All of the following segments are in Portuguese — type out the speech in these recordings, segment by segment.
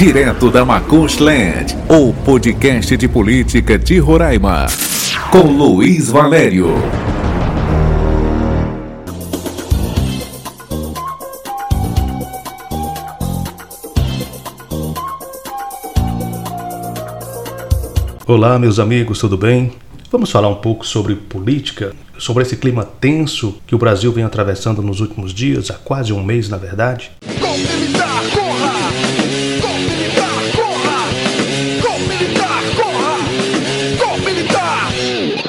Direto da Land, o podcast de política de Roraima. Com Luiz Valério. Olá, meus amigos, tudo bem? Vamos falar um pouco sobre política, sobre esse clima tenso que o Brasil vem atravessando nos últimos dias, há quase um mês, na verdade.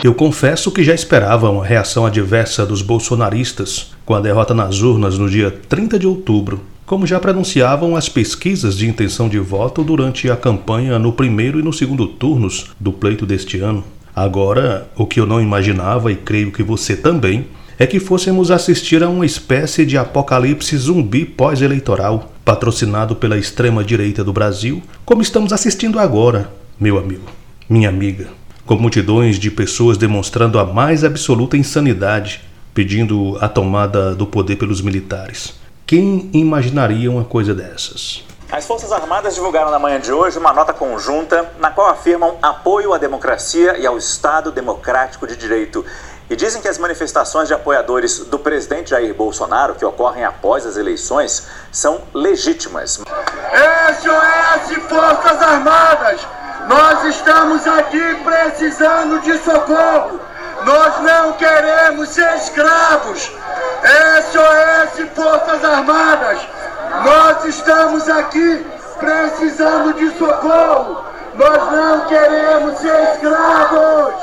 Eu confesso que já esperava uma reação adversa dos bolsonaristas com a derrota nas urnas no dia 30 de outubro, como já pronunciavam as pesquisas de intenção de voto durante a campanha no primeiro e no segundo turnos do pleito deste ano. Agora, o que eu não imaginava, e creio que você também, é que fôssemos assistir a uma espécie de apocalipse zumbi pós-eleitoral, patrocinado pela extrema-direita do Brasil, como estamos assistindo agora, meu amigo, minha amiga com multidões de pessoas demonstrando a mais absoluta insanidade, pedindo a tomada do poder pelos militares. Quem imaginaria uma coisa dessas? As Forças Armadas divulgaram na manhã de hoje uma nota conjunta na qual afirmam apoio à democracia e ao Estado democrático de direito. E dizem que as manifestações de apoiadores do presidente Jair Bolsonaro, que ocorrem após as eleições, são legítimas. SOS Forças Armadas! Nós estamos aqui precisando de socorro. Nós não queremos ser escravos. SOS Forças Armadas. Nós estamos aqui precisando de socorro. Nós não queremos ser escravos.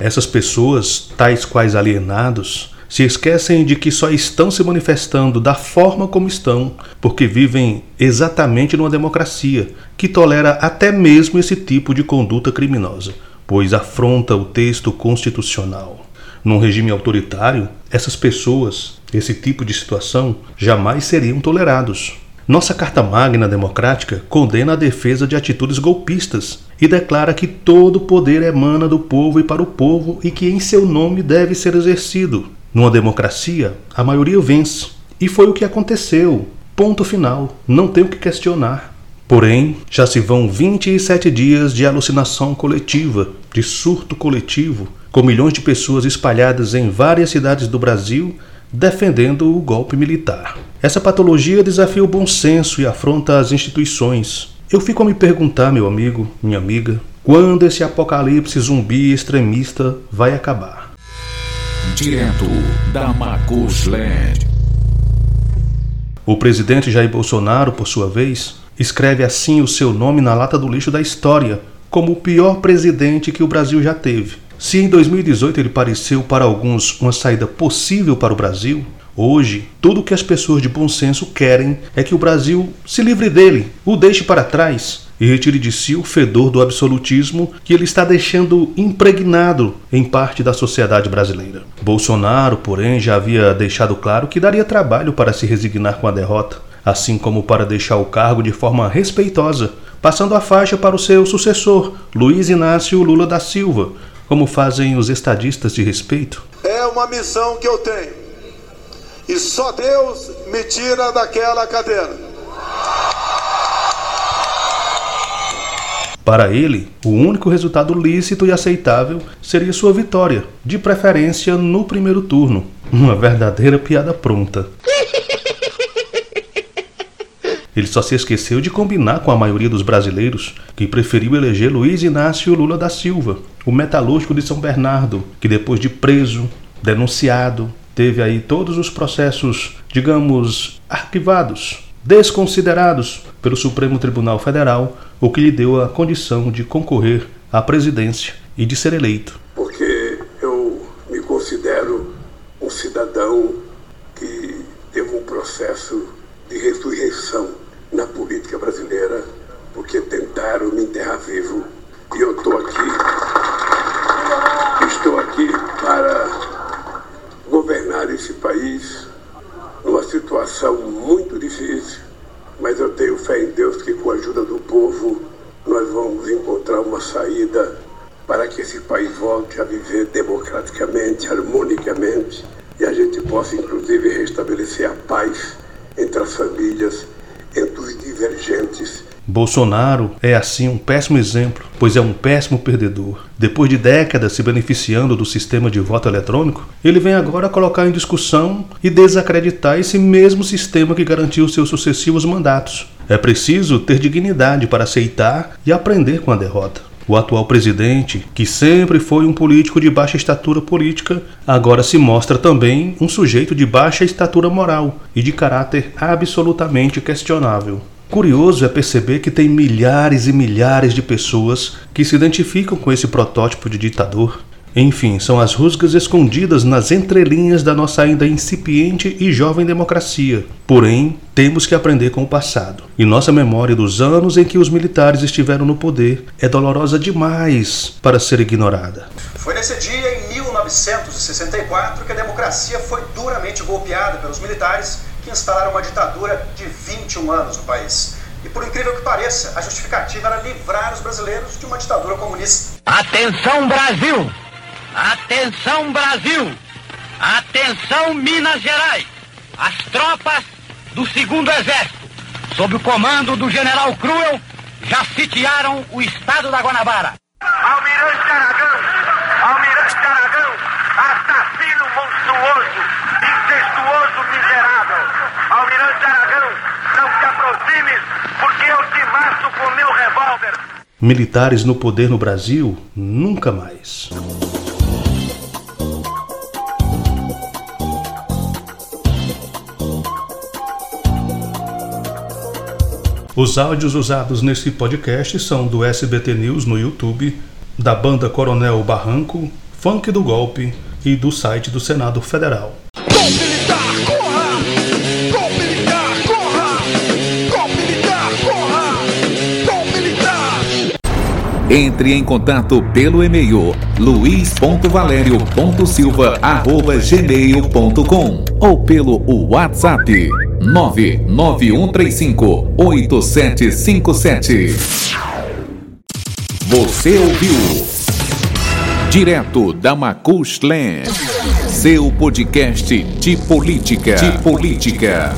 Essas pessoas, tais quais alienados, se esquecem de que só estão se manifestando da forma como estão, porque vivem exatamente numa democracia que tolera até mesmo esse tipo de conduta criminosa, pois afronta o texto constitucional. Num regime autoritário, essas pessoas, esse tipo de situação, jamais seriam tolerados. Nossa Carta Magna Democrática condena a defesa de atitudes golpistas e declara que todo poder emana do povo e para o povo e que em seu nome deve ser exercido, numa democracia, a maioria vence. E foi o que aconteceu. Ponto final. Não tem o que questionar. Porém, já se vão 27 dias de alucinação coletiva, de surto coletivo, com milhões de pessoas espalhadas em várias cidades do Brasil defendendo o golpe militar. Essa patologia desafia o bom senso e afronta as instituições. Eu fico a me perguntar, meu amigo, minha amiga, quando esse apocalipse zumbi extremista vai acabar? Direto da Land. O presidente Jair Bolsonaro, por sua vez, escreve assim o seu nome na lata do lixo da história, como o pior presidente que o Brasil já teve. Se em 2018 ele pareceu para alguns uma saída possível para o Brasil, hoje tudo o que as pessoas de bom senso querem é que o Brasil se livre dele, o deixe para trás e retire de si o fedor do absolutismo que ele está deixando impregnado em parte da sociedade brasileira. Bolsonaro, porém, já havia deixado claro que daria trabalho para se resignar com a derrota, assim como para deixar o cargo de forma respeitosa, passando a faixa para o seu sucessor, Luiz Inácio Lula da Silva, como fazem os estadistas de respeito. É uma missão que eu tenho. E só Deus me tira daquela cadeira. Para ele, o único resultado lícito e aceitável seria sua vitória, de preferência no primeiro turno. Uma verdadeira piada pronta. Ele só se esqueceu de combinar com a maioria dos brasileiros, que preferiu eleger Luiz Inácio Lula da Silva, o metalúrgico de São Bernardo, que depois de preso, denunciado, teve aí todos os processos, digamos, arquivados, desconsiderados pelo Supremo Tribunal Federal, o que lhe deu a condição de concorrer à presidência e de ser eleito. Porque eu me considero um cidadão que teve um processo de ressurreição na política brasileira, porque tentaram me enterrar vivo e eu estou aqui. Estou aqui para governar esse país numa situação muito difícil mas eu tenho fé em Deus que com a ajuda do povo nós vamos encontrar uma saída para que esse país volte a viver democraticamente, harmonicamente e a gente possa, inclusive, restabelecer a paz entre as famílias, entre os divergentes Bolsonaro é assim um péssimo exemplo, pois é um péssimo perdedor. Depois de décadas se beneficiando do sistema de voto eletrônico, ele vem agora colocar em discussão e desacreditar esse mesmo sistema que garantiu seus sucessivos mandatos. É preciso ter dignidade para aceitar e aprender com a derrota. O atual presidente, que sempre foi um político de baixa estatura política, agora se mostra também um sujeito de baixa estatura moral e de caráter absolutamente questionável. Curioso é perceber que tem milhares e milhares de pessoas que se identificam com esse protótipo de ditador. Enfim, são as rusgas escondidas nas entrelinhas da nossa ainda incipiente e jovem democracia. Porém, temos que aprender com o passado. E nossa memória dos anos em que os militares estiveram no poder é dolorosa demais para ser ignorada. Foi nesse dia, em 1964, que a democracia foi duramente golpeada pelos militares que instalaram uma ditadura de 21 anos no país. E por incrível que pareça, a justificativa era livrar os brasileiros de uma ditadura comunista. Atenção Brasil! Atenção Brasil! Atenção Minas Gerais! As tropas do segundo exército, sob o comando do general Cruel, já sitiaram o estado da Guanabara. Almirante Militares no poder no Brasil? Nunca mais. Os áudios usados nesse podcast são do SBT News no YouTube, da banda Coronel Barranco, Funk do Golpe e do site do Senado Federal. Entre em contato pelo e-mail luiz.valério.silva.gmail.com ou pelo WhatsApp 991358757. Você ouviu Direto da Macushland, seu podcast de política. De política.